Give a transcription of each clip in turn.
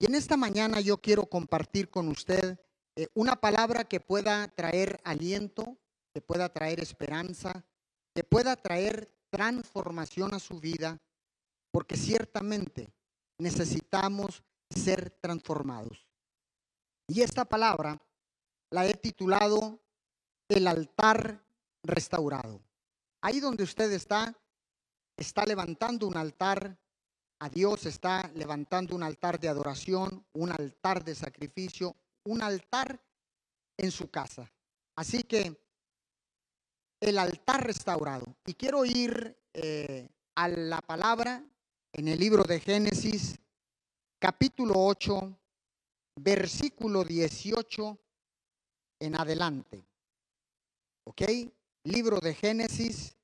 Y en esta mañana yo quiero compartir con usted eh, una palabra que pueda traer aliento, que pueda traer esperanza, que pueda traer transformación a su vida, porque ciertamente necesitamos ser transformados. Y esta palabra la he titulado El altar restaurado. Ahí donde usted está, está levantando un altar a Dios, está levantando un altar de adoración, un altar de sacrificio, un altar en su casa. Así que el altar restaurado. Y quiero ir eh, a la palabra en el libro de Génesis, capítulo 8, versículo 18 en adelante. ¿Ok? Libro de Génesis,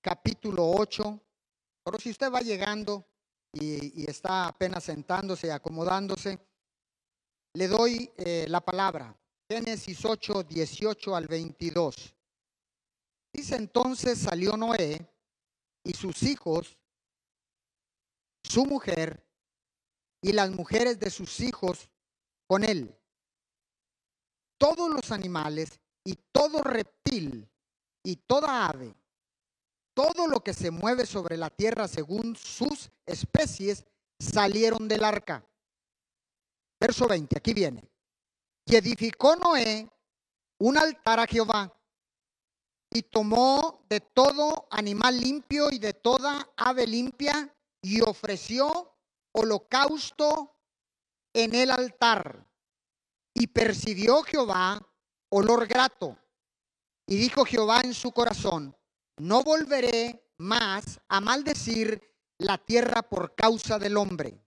capítulo 8. Pero si usted va llegando y, está apenas sentándose, y acomodándose, le doy eh, la palabra. Génesis 8, 18 al 22. Dice entonces salió Noé y sus hijos, su mujer y las mujeres de sus hijos con él. Todos los animales y todo reptil y toda ave todo lo que se mueve sobre la tierra según sus especies salieron del arca. Verso 20, aquí viene. Y edificó Noé un altar a Jehová y tomó de todo animal limpio y de toda ave limpia y ofreció holocausto en el altar. Y percibió Jehová olor grato. Y dijo Jehová en su corazón, no volveré más a maldecir la tierra por causa del hombre,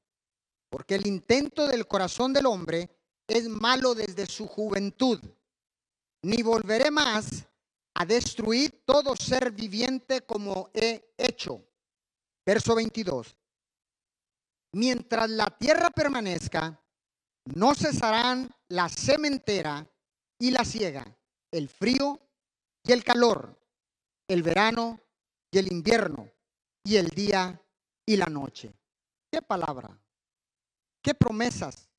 porque el intento del corazón del hombre es malo desde su juventud, ni volveré más a destruir todo ser viviente como he hecho. Verso 22. Mientras la tierra permanezca, no cesarán la sementera y la siega, el frío y el calor, el verano y el invierno, y el día y la noche. ¿Qué palabra? ¿Qué promesas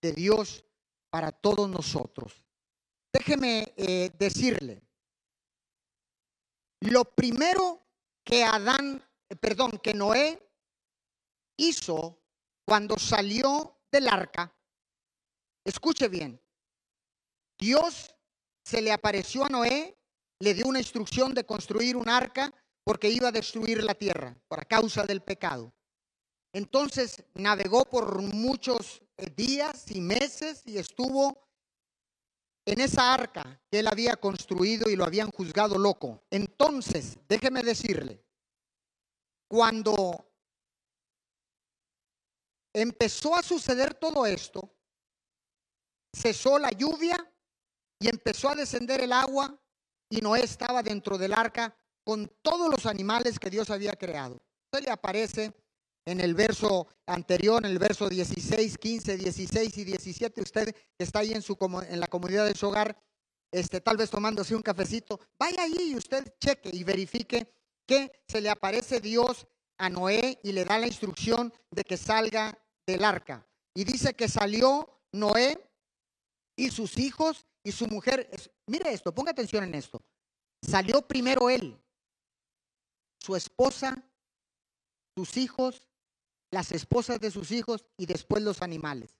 de Dios para todos nosotros? Déjeme eh, decirle, lo primero que Adán, eh, perdón, que Noé hizo cuando salió del arca, escuche bien, Dios se le apareció a Noé le dio una instrucción de construir un arca porque iba a destruir la tierra por causa del pecado. Entonces navegó por muchos eh, días y meses y estuvo en esa arca que él había construido y lo habían juzgado loco. Entonces, déjeme decirle, cuando empezó a suceder todo esto, cesó la lluvia y empezó a descender el agua y Noé estaba dentro del arca con todos los animales que Dios había creado. Se le aparece en el verso anterior, en el verso 16, 15, 16 y 17. Usted está ahí en, su, en la comunidad de su hogar, este, tal vez tomándose un cafecito. Vaya ahí y usted cheque y verifique que se le aparece Dios a Noé y le da la instrucción de que salga del arca. Y dice que salió Noé y sus hijos y su mujer, mire esto, ponga atención en esto. Salió primero él, su esposa, sus hijos, las esposas de sus hijos y después los animales.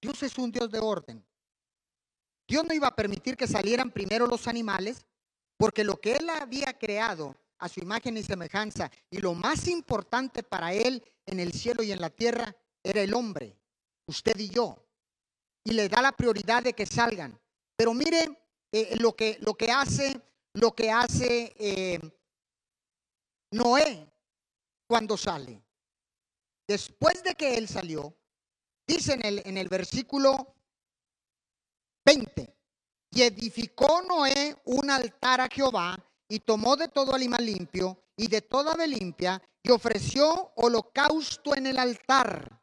Dios es un Dios de orden. Dios no iba a permitir que salieran primero los animales porque lo que él había creado a su imagen y semejanza y lo más importante para él en el cielo y en la tierra era el hombre, usted y yo. Y le da la prioridad de que salgan. Pero mire eh, lo, que, lo que hace, lo que hace eh, Noé cuando sale. Después de que él salió, dice en el, en el versículo 20, y edificó Noé un altar a Jehová y tomó de todo animal limpio y de toda ave limpia y ofreció holocausto en el altar.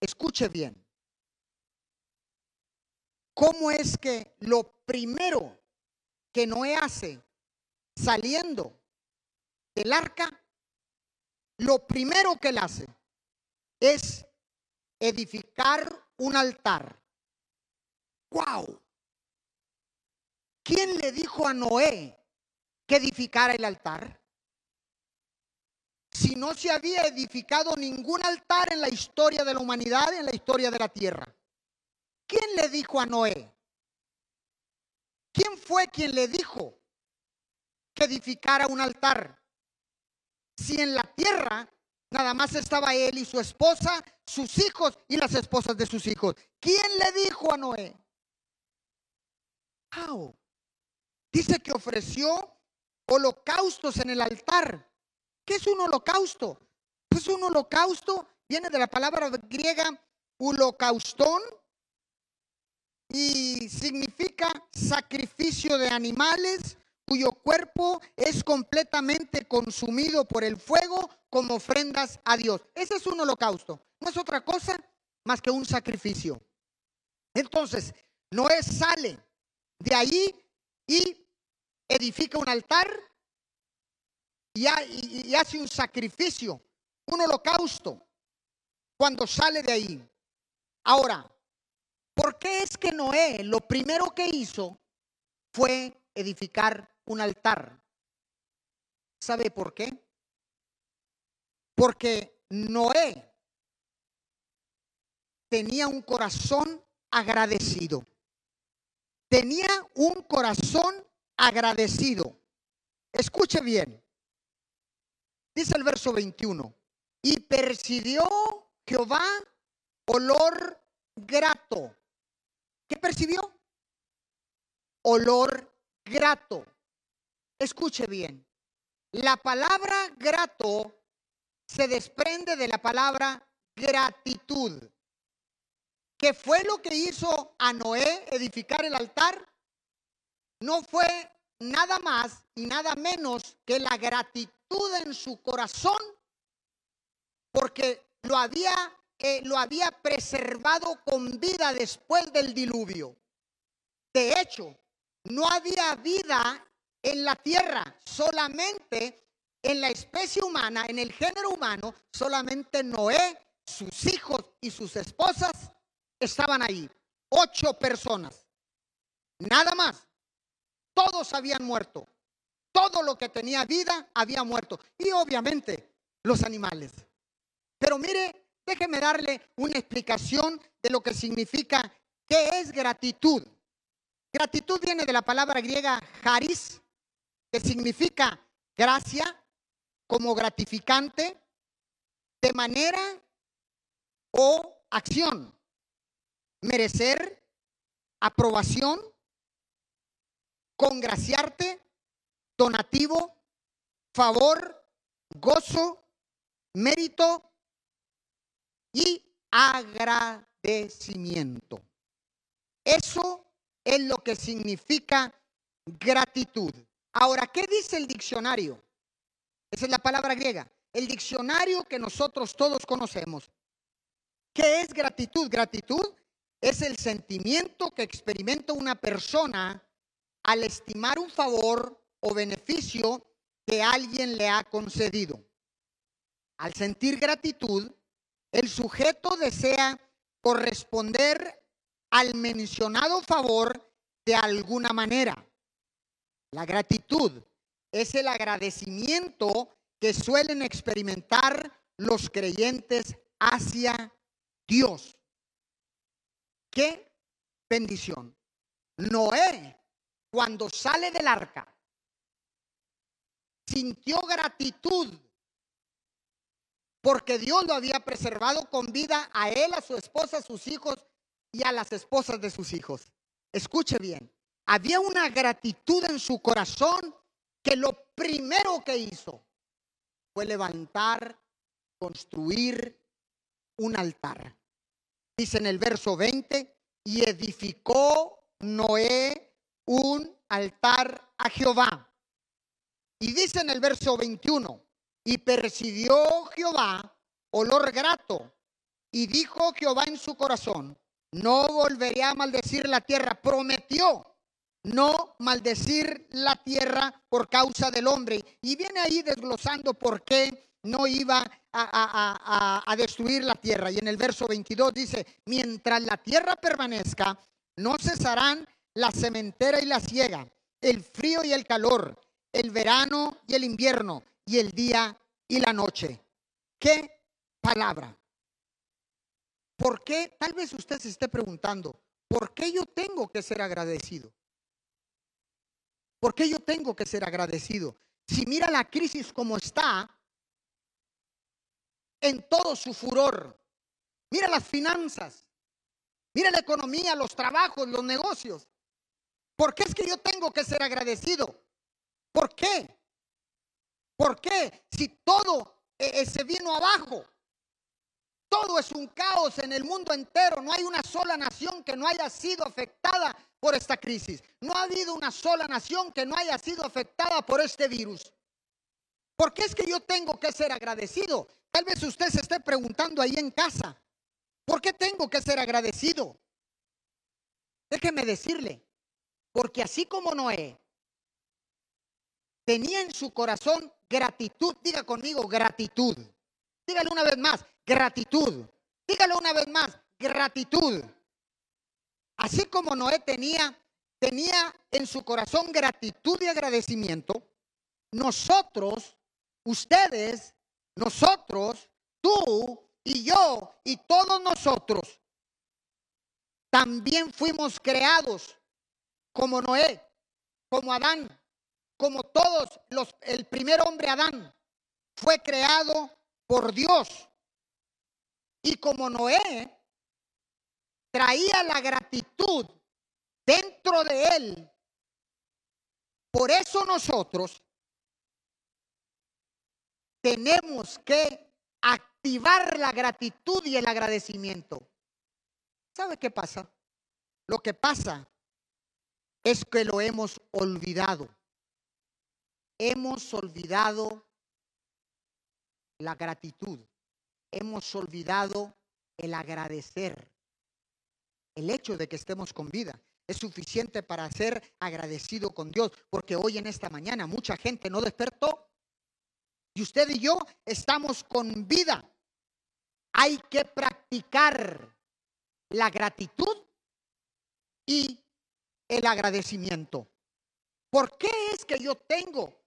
Escuche bien. ¿Cómo es que lo primero que Noé hace saliendo del arca, lo primero que él hace es edificar un altar. ¡Wow! ¿Quién le dijo a Noé que edificara el altar? Si no se había edificado ningún altar en la historia de la humanidad, en la historia de la tierra. ¿Quién le dijo a Noé? ¿Quién fue quien le dijo que edificara un altar? Si en la tierra nada más estaba él y su esposa, sus hijos y las esposas de sus hijos. ¿Quién le dijo a Noé? Dice que ofreció holocaustos en el altar. ¿Qué es un holocausto? Pues un holocausto viene de la palabra griega holocaustón y significa sacrificio de animales cuyo cuerpo es completamente consumido por el fuego como ofrendas a Dios. Ese es un holocausto, no es otra cosa más que un sacrificio. Entonces, Noé sale de ahí y edifica un altar y, hace un sacrificio, un holocausto, cuando sale de ahí. Ahora, ¿por qué es que Noé lo primero que hizo fue edificar un altar? ¿Sabe por qué? Porque Noé tenía un corazón agradecido. Tenía un corazón agradecido. Escuche bien. Dice el verso 21. Y percibió Jehová olor grato. ¿Qué percibió? Olor grato. Escuche bien. La palabra grato se desprende de la palabra gratitud. ¿Qué fue lo que hizo a Noé edificar el altar? No fue nada más y nada menos que la gratitud en su corazón porque lo había, lo había preservado con vida después del diluvio. De hecho, no había vida en la tierra, solamente en la especie humana, en el género humano, solamente Noé, sus hijos y sus esposas estaban ahí. Ocho personas. Nada más. Todos habían muerto. Todo lo que tenía vida había muerto. Y obviamente los animales. Pero mire, déjeme darle una explicación de lo que significa qué es gratitud. Gratitud viene de la palabra griega haris, que significa gracia, como gratificante, de manera o acción merecer aprobación, congraciarte, donativo, favor, gozo, mérito y agradecimiento. Eso es lo que significa gratitud. Ahora, ¿qué dice el diccionario? Esa es la palabra griega. El diccionario que nosotros todos conocemos. ¿Qué es gratitud? Gratitud es el sentimiento que experimenta una persona al estimar un favor o beneficio que alguien le ha concedido. Al sentir gratitud, el sujeto desea corresponder al mencionado favor de alguna manera. La gratitud es el agradecimiento que suelen experimentar los creyentes hacia Dios. Qué bendición. Noé, cuando sale del arca, sintió gratitud porque Dios lo había preservado con vida a él, a su esposa, a sus hijos y a las esposas de sus hijos. Escuche bien, había una gratitud en su corazón que lo primero que hizo fue levantar, construir un altar dice en el verso 20, y edificó Noé un altar a Jehová. Y dice en el verso 21, y percibió Jehová olor grato, y dijo Jehová en su corazón, no volveré a maldecir la tierra, prometió no maldecir la tierra por causa del hombre. Y viene ahí desglosando por qué no iba a, destruir la tierra. Y en el verso 22 dice, mientras la tierra permanezca, no cesarán la cementera y la ciega, el frío y el calor, el verano y el invierno, y el día y la noche. ¿Qué palabra? ¿Por qué? Tal vez usted se esté preguntando, ¿por qué yo tengo que ser agradecido? ¿Por qué yo tengo que ser agradecido? Si mira la crisis como está, en todo su furor, mira las finanzas, mira la economía, los trabajos, los negocios. ¿Por qué es que yo tengo que ser agradecido? ¿Por qué? ¿Por qué? Si todo eh, eh, se vino abajo. Todo es un caos en el mundo entero. No hay una sola nación que no haya sido afectada por esta crisis. No ha habido una sola nación que no haya sido afectada por este virus. ¿Por qué es que yo tengo que ser agradecido? Tal vez usted se esté preguntando ahí en casa. ¿Por qué tengo que ser agradecido? Déjeme decirle, porque así como Noé tenía en su corazón gratitud, diga conmigo gratitud. Dígale una vez más, gratitud. Dígale una vez más, gratitud. Así como Noé tenía, tenía en su corazón gratitud y agradecimiento, nosotros, ustedes, nosotros, tú y yo y todos nosotros, también fuimos creados como Noé, como Adán, como todos los, el primer hombre Adán fue creado por Dios. Y como Noé traía la gratitud dentro de él, por eso nosotros tenemos que activar la gratitud y el agradecimiento. ¿Sabe qué pasa? Lo que pasa es que lo hemos olvidado hemos olvidado la gratitud, hemos olvidado el agradecer. El hecho de que estemos con vida es suficiente para ser agradecido con Dios, porque hoy en esta mañana mucha gente no despertó y usted y yo estamos con vida. Hay que practicar la gratitud y el agradecimiento. ¿Por qué es que yo tengo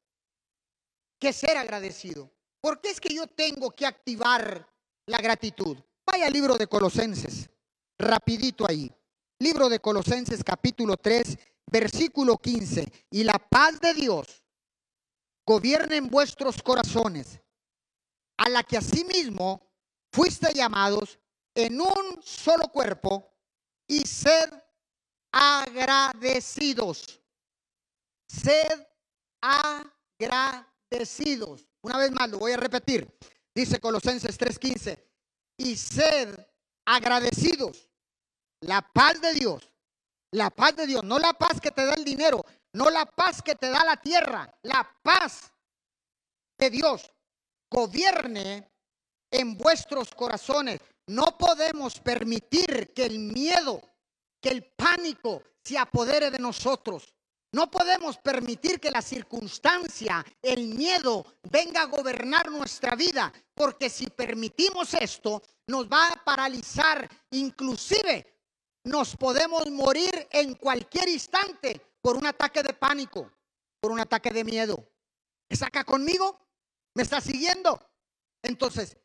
que ser agradecido. ¿Por qué es que yo tengo que activar la gratitud? Vaya al libro de Colosenses, rapidito ahí. Libro de Colosenses capítulo 3, versículo 15. Y la paz de Dios gobierne en vuestros corazones, a la que asimismo fuiste llamados en un solo cuerpo y sed agradecidos. Sed agradecidos agradecidos. Una vez más, lo voy a repetir. Dice Colosenses 3:15, y sed agradecidos. La paz de Dios, la paz de Dios, no la paz que te da el dinero, no la paz que te da la tierra, la paz de Dios gobierne en vuestros corazones. No podemos permitir que el miedo, que el pánico se apodere de nosotros. No podemos permitir que la circunstancia, el miedo, venga a gobernar nuestra vida, porque si permitimos esto, nos va a paralizar, inclusive nos podemos morir en cualquier instante por un ataque de pánico, por un ataque de miedo. ¿Está acá conmigo? ¿Me está siguiendo? Entonces,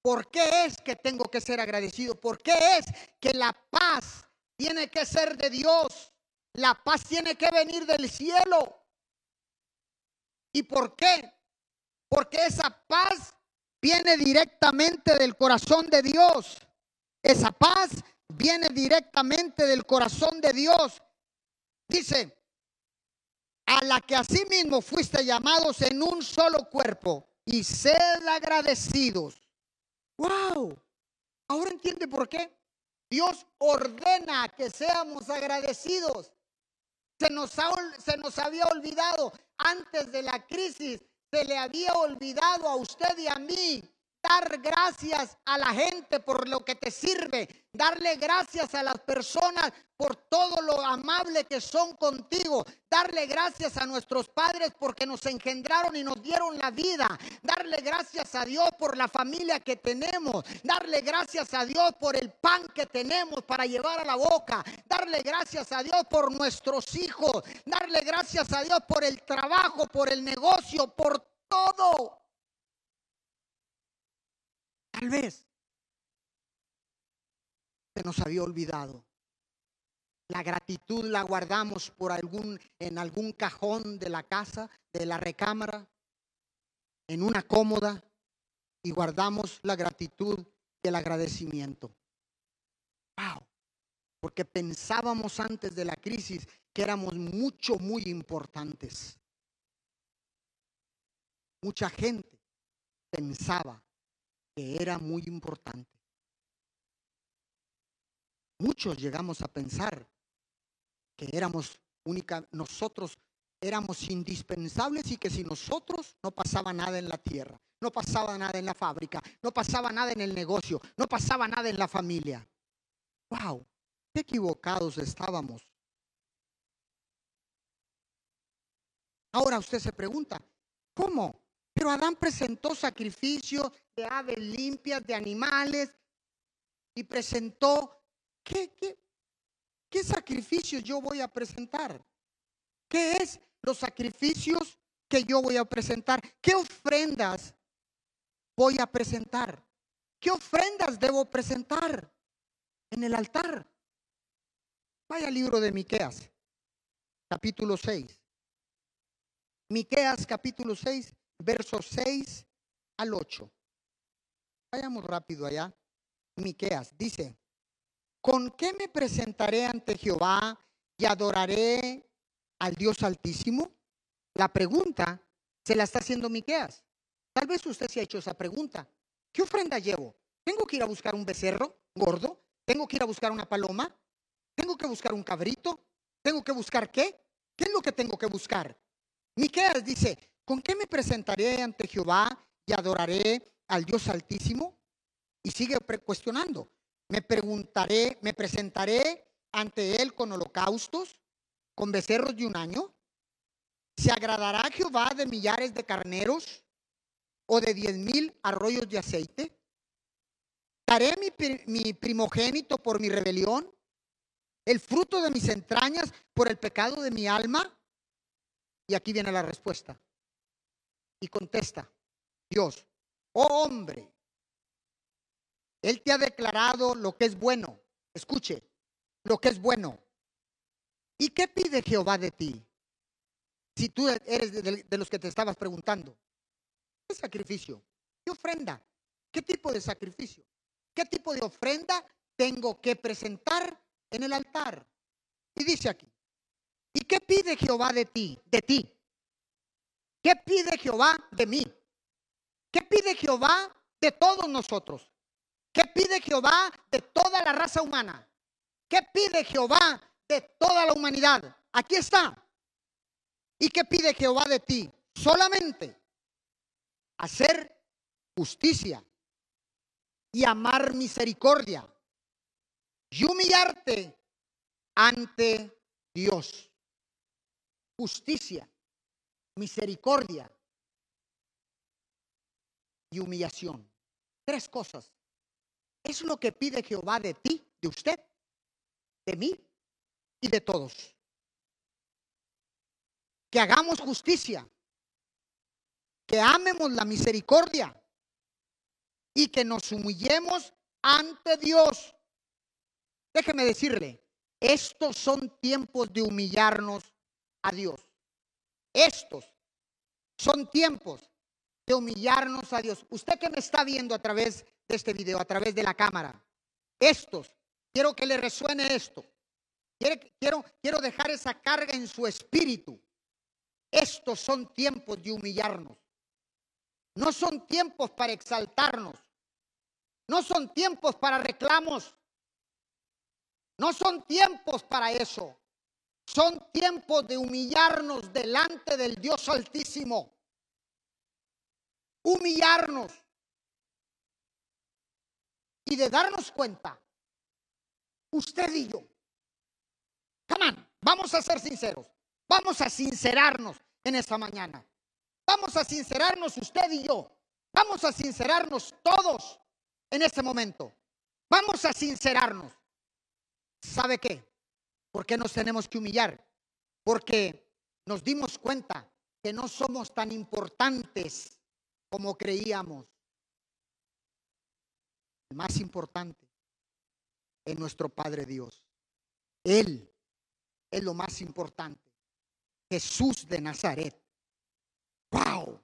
¿por qué es que tengo que ser agradecido? ¿Por qué es que la paz tiene que ser de Dios? La paz tiene que venir del cielo. ¿Y por qué? Porque esa paz viene directamente del corazón de Dios. Esa paz viene directamente del corazón de Dios. Dice, a la que asimismo fuiste llamados en un solo cuerpo y sed agradecidos. ¡Wow! Ahora entiende por qué. Dios ordena que seamos agradecidos. Se nos, se nos había olvidado. Antes de la crisis, se le había olvidado a usted y a mí dar gracias a la gente por lo que te sirve, darle gracias a las personas por todo lo amable que son contigo, darle gracias a nuestros padres porque nos engendraron y nos dieron la vida, darle gracias a Dios por la familia que tenemos, darle gracias a Dios por el pan que tenemos para llevar a la boca, darle gracias a Dios por nuestros hijos, darle gracias a Dios por el trabajo, por el negocio, por todo. Tal vez se nos había olvidado. La gratitud la guardamos por algún en algún cajón de la casa, de la recámara, en una cómoda y guardamos la gratitud y el agradecimiento. Wow. Porque pensábamos antes de la crisis que éramos mucho muy importantes. Mucha gente pensaba era muy importante. Muchos llegamos a pensar que éramos única, nosotros éramos indispensables y que si nosotros no pasaba nada en la tierra, no pasaba nada en la fábrica, no pasaba nada en el negocio, no pasaba nada en la familia. ¡Wow! Qué equivocados estábamos. Ahora usted se pregunta, ¿cómo? Pero Adán presentó sacrificio de aves limpias, de animales, y presentó, ¿qué, qué, qué sacrificios yo voy a presentar? ¿Qué es los sacrificios que yo voy a presentar? ¿Qué ofrendas voy a presentar? ¿Qué ofrendas debo presentar en el altar? Vaya al libro de Miqueas, capítulo 6. Miqueas capítulo 6, versos 6 al 8. Vayamos rápido allá. Miqueas dice: ¿Con qué me presentaré ante Jehová y adoraré al Dios Altísimo? La pregunta se la está haciendo Miqueas. Tal vez usted se ha hecho esa pregunta. ¿Qué ofrenda llevo? ¿Tengo que ir a buscar un becerro gordo? ¿Tengo que ir a buscar una paloma? ¿Tengo que buscar un cabrito? ¿Tengo que buscar qué? ¿Qué es lo que tengo que buscar? Miqueas dice, ¿con qué me presentaré ante Jehová y adoraré al Dios Altísimo? Y sigue cuestionando. Me preguntaré, me presentaré ante Él con holocaustos, con becerros de un año. ¿Se agradará Jehová de millares de carneros o de diez mil arroyos de aceite? ¿Daré mi, mi primogénito por mi rebelión? ¿El fruto de mis entrañas por el pecado de mi alma? Y aquí viene la respuesta. Y contesta, Dios, oh hombre, Él te ha declarado lo que es bueno. Escuche, lo que es bueno. ¿Y qué pide Jehová de ti? Si tú eres de, los que te estabas preguntando, ¿qué sacrificio? ¿Qué ofrenda? ¿Qué tipo de sacrificio? ¿Qué tipo de ofrenda tengo que presentar en el altar? Y dice aquí, ¿y qué pide Jehová de ti? De ti. ¿Qué pide Jehová de mí? ¿Qué pide Jehová de todos nosotros? ¿Qué pide Jehová de toda la raza humana? ¿Qué pide Jehová de toda la humanidad? Aquí está. ¿Y qué pide Jehová de ti? Solamente hacer justicia y amar misericordia y humillarte ante Dios. Justicia misericordia y humillación. Tres cosas. Es lo que pide Jehová de ti, de usted, de mí y de todos. Que hagamos justicia, que amemos la misericordia y que nos humillemos ante Dios. Déjeme decirle, estos son tiempos de humillarnos a Dios. Estos son tiempos de humillarnos a Dios. Usted que me está viendo a través de este video, a través de la cámara, estos, quiero que le resuene esto. Quiero, quiero dejar esa carga en su espíritu. Estos son tiempos de humillarnos. No son tiempos para exaltarnos. No son tiempos para reclamos. No son tiempos para eso. Son tiempos de humillarnos delante del Dios Altísimo. Humillarnos. y de darnos cuenta, usted y yo. Come on, vamos a ser sinceros. Vamos a sincerarnos en esta mañana. Vamos a sincerarnos usted y yo. Vamos a sincerarnos todos en este momento. Vamos a sincerarnos. ¿Sabe qué? ¿Por qué nos tenemos que humillar? Porque nos dimos cuenta que no somos tan importantes como creíamos. El más importante es nuestro Padre Dios. Él es lo más importante. Jesús de Nazaret. ¡Wow!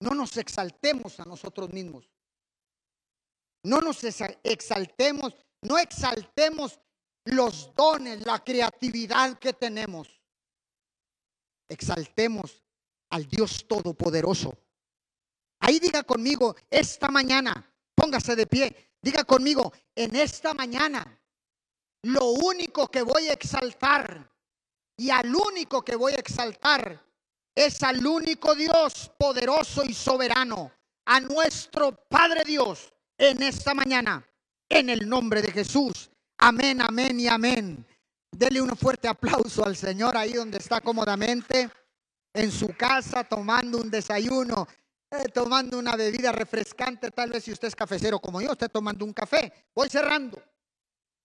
No nos exaltemos a nosotros mismos. No nos exaltemos, no exaltemos los dones, la creatividad que tenemos. Exaltemos al Dios Todopoderoso. Ahí diga conmigo, esta mañana, póngase de pie, diga conmigo, en esta mañana, lo único que voy a exaltar y al único que voy a exaltar es al único Dios poderoso y soberano, a nuestro Padre Dios, en esta mañana, en el nombre de Jesús. Amén, amén y amén. Dele un fuerte aplauso al Señor ahí donde está cómodamente, en su casa, tomando un desayuno, eh, tomando una bebida refrescante. Tal vez si usted es cafecero como yo, esté tomando un café. Voy cerrando,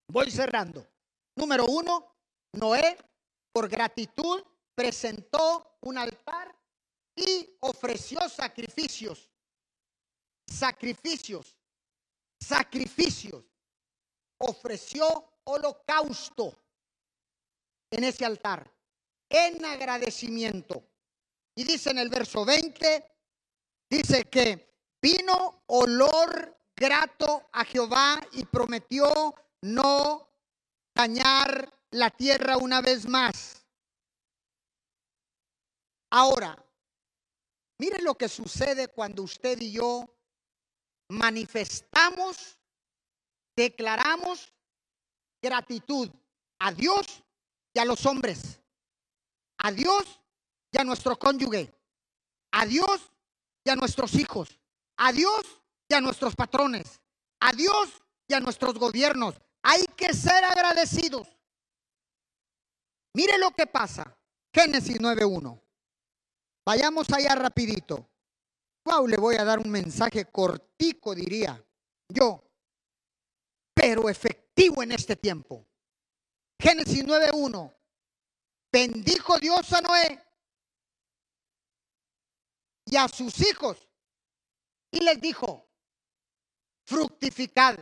voy cerrando. Número uno, Noé, por gratitud, presentó un altar y ofreció sacrificios. Sacrificios. Sacrificios. Ofreció holocausto en ese altar en agradecimiento. Y dice en el verso 20, dice que vino olor grato a Jehová y prometió no dañar la tierra una vez más. Ahora, mire lo que sucede cuando usted y yo manifestamos, declaramos gratitud a Dios y a los hombres, a Dios y a nuestro cónyuge, a Dios y a nuestros hijos, a Dios y a nuestros patrones, a Dios y a nuestros gobiernos. Hay que ser agradecidos. Mire lo que pasa. Génesis 9.1. Vayamos allá rapidito. Wow, le voy a dar un mensaje cortico, diría yo, pero efectivo en este tiempo. Génesis 9.1. Bendijo Dios a Noé y a sus hijos y les dijo, fructificad,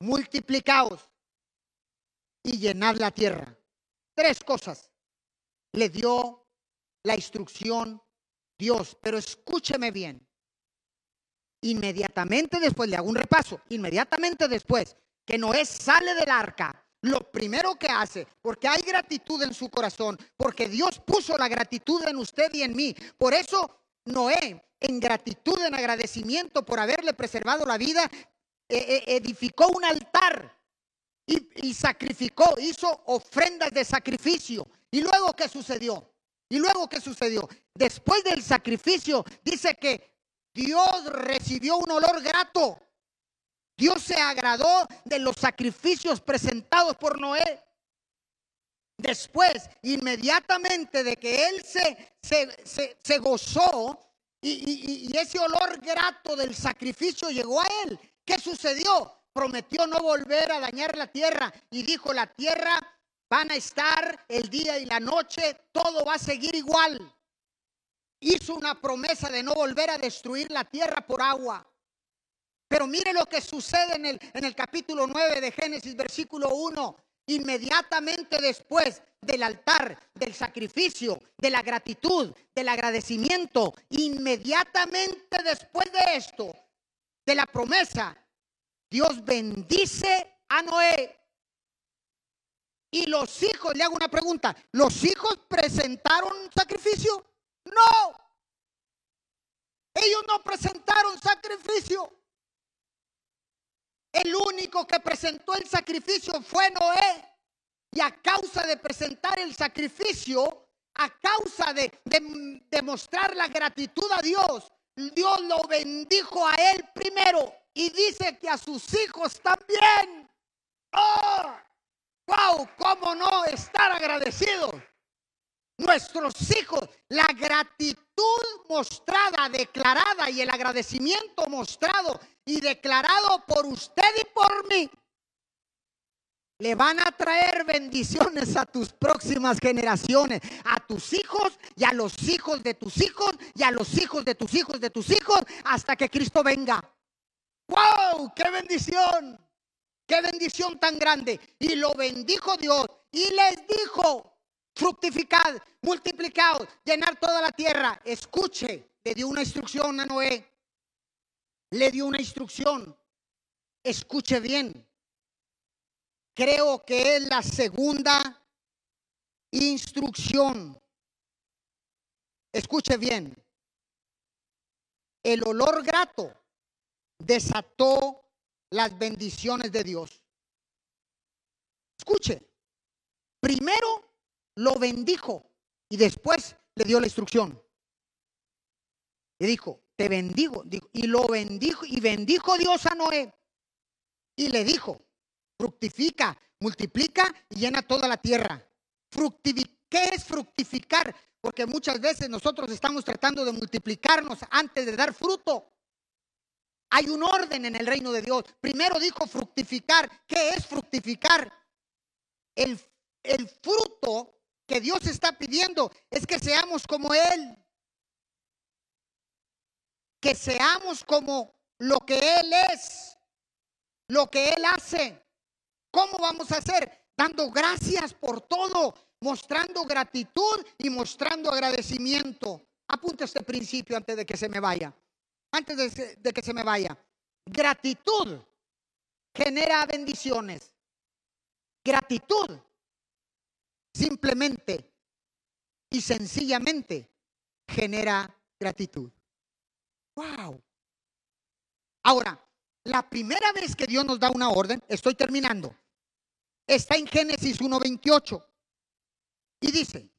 multiplicaos y llenad la tierra. Tres cosas. Le dio la instrucción Dios. Pero escúcheme bien. Inmediatamente después, le hago un repaso, inmediatamente después que Noé sale del arca, lo primero que hace, porque hay gratitud en su corazón, porque Dios puso la gratitud en usted y en mí. Por eso Noé, en gratitud, en agradecimiento por haberle preservado la vida, e, e, edificó un altar y, y sacrificó, hizo ofrendas de sacrificio. ¿Y luego qué sucedió? ¿Y luego qué sucedió? Después del sacrificio, dice que Dios recibió un olor grato. Dios se agradó de los sacrificios presentados por Noé. Después, inmediatamente de que él se, se, gozó y, y ese olor grato del sacrificio llegó a él, ¿qué sucedió? Prometió no volver a dañar la tierra y dijo, la tierra van a estar el día y la noche, todo va a seguir igual. Hizo una promesa de no volver a destruir la tierra por agua. Pero mire lo que sucede en el, en el capítulo 9 de Génesis, versículo 1. Inmediatamente después del altar, del sacrificio, de la gratitud, del agradecimiento, inmediatamente después de esto, de la promesa, Dios bendice a Noé y los hijos, le hago una pregunta, ¿los hijos presentaron sacrificio? No. Ellos no presentaron sacrificio. El único que presentó el sacrificio fue Noé. Y a causa de presentar el sacrificio, a causa de, demostrar la gratitud a Dios, Dios lo bendijo a él primero. y dice que a sus hijos también. ¡Oh! ¡Wow! ¿Cómo no estar agradecidos? Nuestros hijos, la gratitud mostrada, declarada y el agradecimiento mostrado y declarado por usted y por mí le van a traer bendiciones a tus próximas generaciones, a tus hijos y a los hijos de tus hijos y a los hijos de tus hijos de tus hijos hasta que Cristo venga. ¡Wow! ¡Qué bendición! ¡Qué bendición tan grande! Y lo bendijo Dios y les dijo, fructificad, multiplicad, llenar toda la tierra. Escuche, le dio una instrucción a Noé. Le dio una instrucción. Escuche bien creo que es la segunda instrucción. Escuche bien. El olor grato desató las bendiciones de Dios. Escuche. Primero lo bendijo y después le dio la instrucción. Le dijo, te bendigo. Y lo bendijo y bendijo Dios a Noé. Y le dijo, fructifica, multiplica y llena toda la tierra. ¿Qué es fructificar? Porque muchas veces nosotros estamos tratando de multiplicarnos antes de dar fruto. Hay un orden en el reino de Dios. Primero dijo fructificar. ¿Qué es fructificar? El, el fruto que Dios está pidiendo es que seamos como Él. Que seamos como lo que Él es, lo que Él hace. ¿Cómo vamos a hacer? Dando gracias por todo, mostrando gratitud y mostrando agradecimiento. Apunta este principio antes de que se me vaya. Antes de, de que se me vaya. Gratitud genera bendiciones. Gratitud simplemente y sencillamente genera gratitud. Wow. Ahora, la primera vez que Dios nos da una orden, estoy terminando está en Génesis 1.28. Y dice,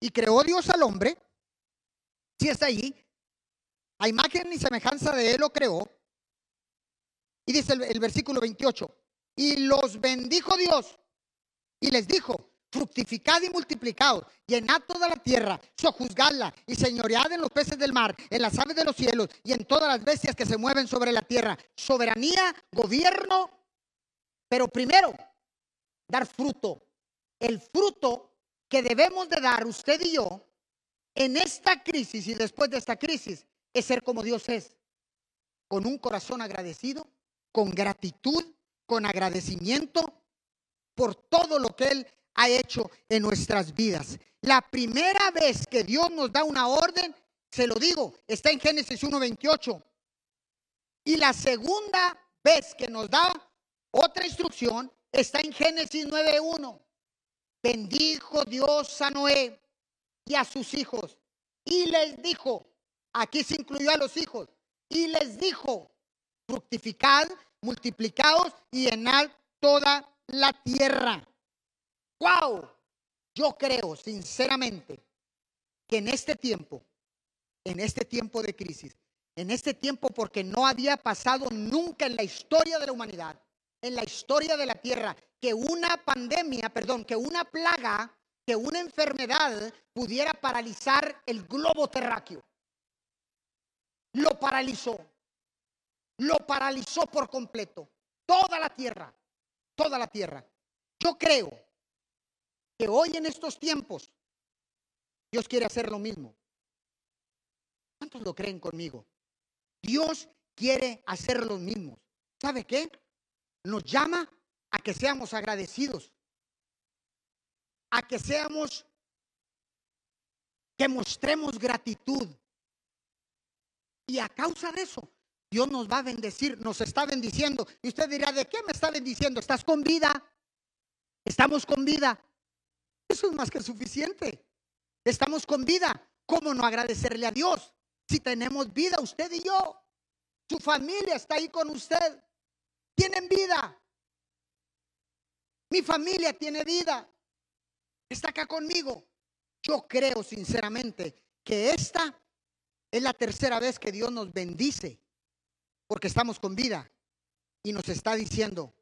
y creó Dios al hombre, si está ahí, a imagen y semejanza de él lo creó. Y dice el, versículo 28, y los bendijo Dios y les dijo, fructificad y multiplicados, llenad toda la tierra, sojuzgadla y señoread en los peces del mar, en las aves de los cielos y en todas las bestias que se mueven sobre la tierra. Soberanía, gobierno, pero primero dar fruto. El fruto que debemos de dar usted y yo en esta crisis y después de esta crisis es ser como Dios es, con un corazón agradecido, con gratitud, con agradecimiento por todo lo que Él ha hecho en nuestras vidas. La primera vez que Dios nos da una orden, se lo digo, está en Génesis 1.28. Y la segunda vez que nos da otra instrucción Está en Génesis 9.1. Bendijo Dios a Noé y a sus hijos y les dijo, aquí se incluyó a los hijos, y les dijo, fructificad, multiplicaos y llenad toda la tierra. ¡Wow! Yo creo sinceramente que en este tiempo, en este tiempo de crisis, en este tiempo porque no había pasado nunca en la historia de la humanidad, en la historia de la tierra que una pandemia, perdón, que una plaga, que una enfermedad pudiera paralizar el globo terráqueo. Lo paralizó. Lo paralizó por completo. Toda la tierra. Toda la tierra. Yo creo que hoy en estos tiempos Dios quiere hacer lo mismo. ¿Cuántos lo creen conmigo? Dios quiere hacer lo mismo. ¿Sabe qué? nos llama a que seamos agradecidos, a que seamos, que mostremos gratitud. Y a causa de eso, Dios nos va a bendecir, nos está bendiciendo. Y usted dirá, ¿de qué me está bendiciendo? ¿Estás con vida? Estamos con vida. Eso es más que suficiente. Estamos con vida. ¿Cómo no agradecerle a Dios si tenemos vida usted y yo? Su familia está ahí con usted tienen vida. Mi familia tiene vida. Está acá conmigo. Yo creo sinceramente que esta es la tercera vez que Dios nos bendice porque estamos con vida. Y nos está diciendo,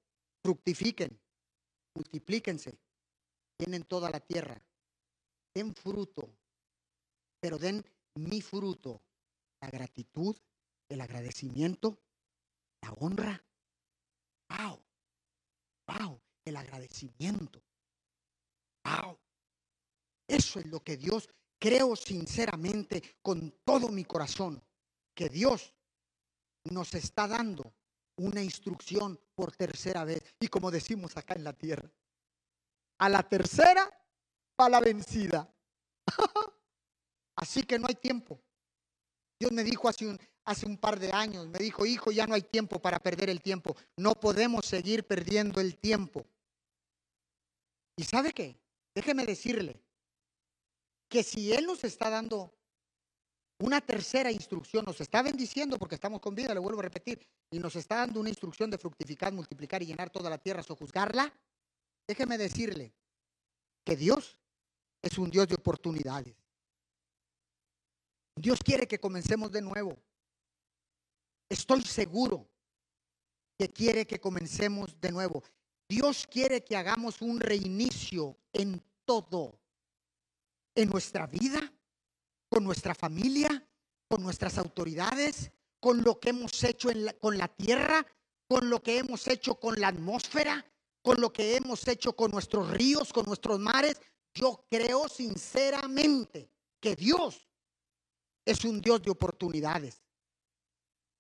fructifiquen, multiplíquense, tienen toda la tierra, den fruto, pero den mi fruto, la gratitud, el agradecimiento, la honra. Wow, wow, el agradecimiento. Wow. Eso es lo que Dios creo sinceramente con todo mi corazón, que Dios nos está dando una instrucción por tercera vez. Y como decimos acá en la tierra, a la tercera, para la vencida. Así que no hay tiempo. Dios me dijo hace un, hace un par de años, me dijo, hijo, ya no hay tiempo para perder el tiempo. No podemos seguir perdiendo el tiempo. ¿Y sabe qué? Déjeme decirle que si Él nos está dando una tercera instrucción, nos está bendiciendo porque estamos con vida, le vuelvo a repetir, y nos está dando una instrucción de fructificar, multiplicar y llenar toda la tierra, sojuzgarla, déjeme decirle que Dios es un Dios de oportunidades. Dios quiere que comencemos de nuevo. Estoy seguro que quiere que comencemos de nuevo. Dios quiere que hagamos un reinicio en todo, en nuestra vida, con nuestra familia, con nuestras autoridades, con lo que hemos hecho con la tierra, con lo que hemos hecho con la atmósfera, con lo que hemos hecho con nuestros ríos, con nuestros mares. Yo creo sinceramente que Dios es un Dios de oportunidades.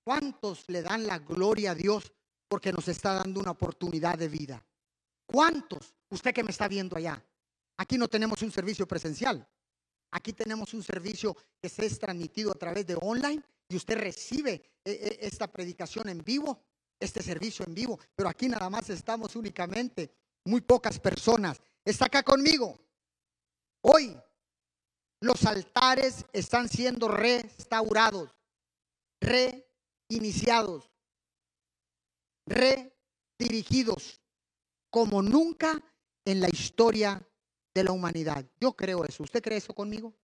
¿Cuántos le dan la gloria a Dios porque nos está dando una oportunidad de vida? ¿Cuántos? Usted que me está viendo allá. Aquí no tenemos un servicio presencial. Aquí tenemos un servicio que se es transmitido a través de online y usted recibe eh, eh, esta predicación en vivo, este servicio en vivo. Pero aquí nada más estamos únicamente muy pocas personas. Está acá conmigo. Hoy los altares están siendo restaurados, reiniciados, redirigidos como nunca en la historia de la humanidad. Yo creo eso. ¿Usted cree eso conmigo?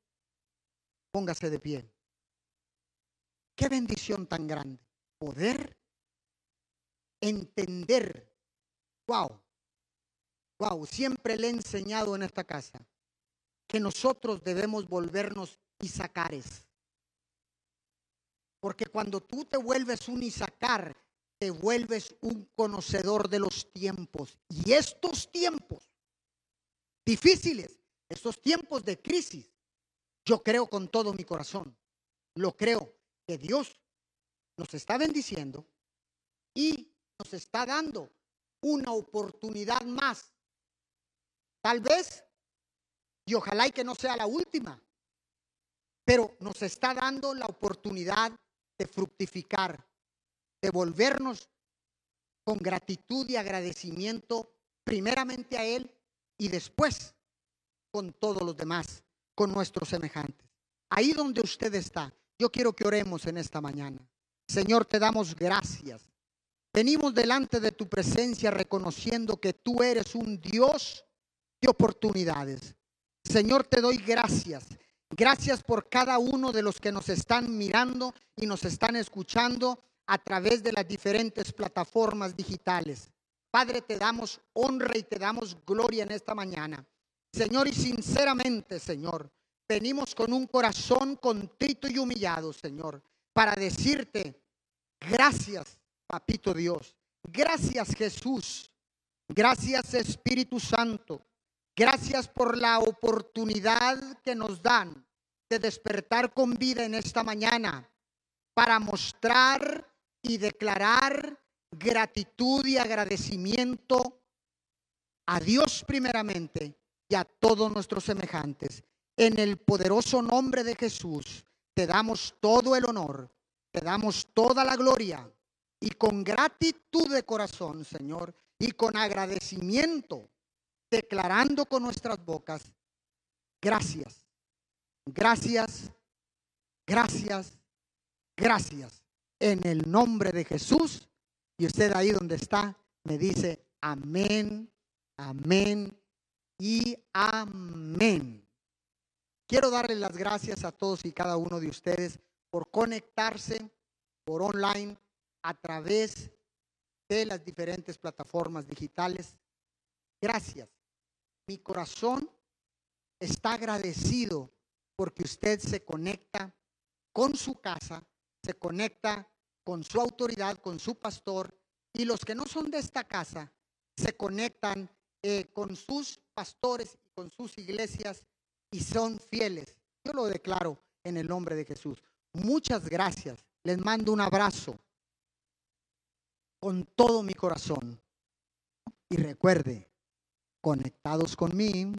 Póngase de pie. Qué bendición tan grande. Poder entender. Wow. Wow. Siempre le he enseñado en esta casa que nosotros debemos volvernos Isacares. Porque cuando tú te vuelves un Isacar, te vuelves un conocedor de los tiempos. Y estos tiempos difíciles, estos tiempos de crisis, yo creo con todo mi corazón, lo creo que Dios nos está bendiciendo y nos está dando una oportunidad más. Tal vez y ojalá y que no sea la última. Pero nos está dando la oportunidad de fructificar, de volvernos con gratitud y agradecimiento primeramente a Él y después con todos los demás, con nuestros semejantes. Ahí donde usted está, yo quiero que oremos en esta mañana. Señor, te damos gracias. Venimos delante de tu presencia reconociendo que tú eres un Dios de oportunidades. Señor, te doy gracias. Gracias por cada uno de los que nos están mirando y nos están escuchando a través de las diferentes plataformas digitales. Padre, te damos honra y te damos gloria en esta mañana. Señor, y sinceramente, Señor, venimos con un corazón contrito y humillado, Señor, para decirte, gracias, Papito Dios. Gracias, Jesús. Gracias, Espíritu Santo. Gracias por la oportunidad que nos dan de despertar con vida en esta mañana para mostrar y declarar gratitud y agradecimiento a Dios primeramente y a todos nuestros semejantes. En el poderoso nombre de Jesús te damos todo el honor, te damos toda la gloria y con gratitud de corazón, Señor, y con agradecimiento declarando con nuestras bocas, gracias, gracias, gracias, gracias, en el nombre de Jesús. Y usted ahí donde está me dice, amén, amén y amén. Quiero darle las gracias a todos y cada uno de ustedes por conectarse por online a través de las diferentes plataformas digitales. Gracias. Mi corazón está agradecido porque usted se conecta con su casa, se conecta con su autoridad, con su pastor, y los que no son de esta casa se conectan eh, con sus pastores y con sus iglesias y son fieles. Yo lo declaro en el nombre de Jesús. Muchas gracias. Les mando un abrazo con todo mi corazón. Y recuerde, conectados con mí,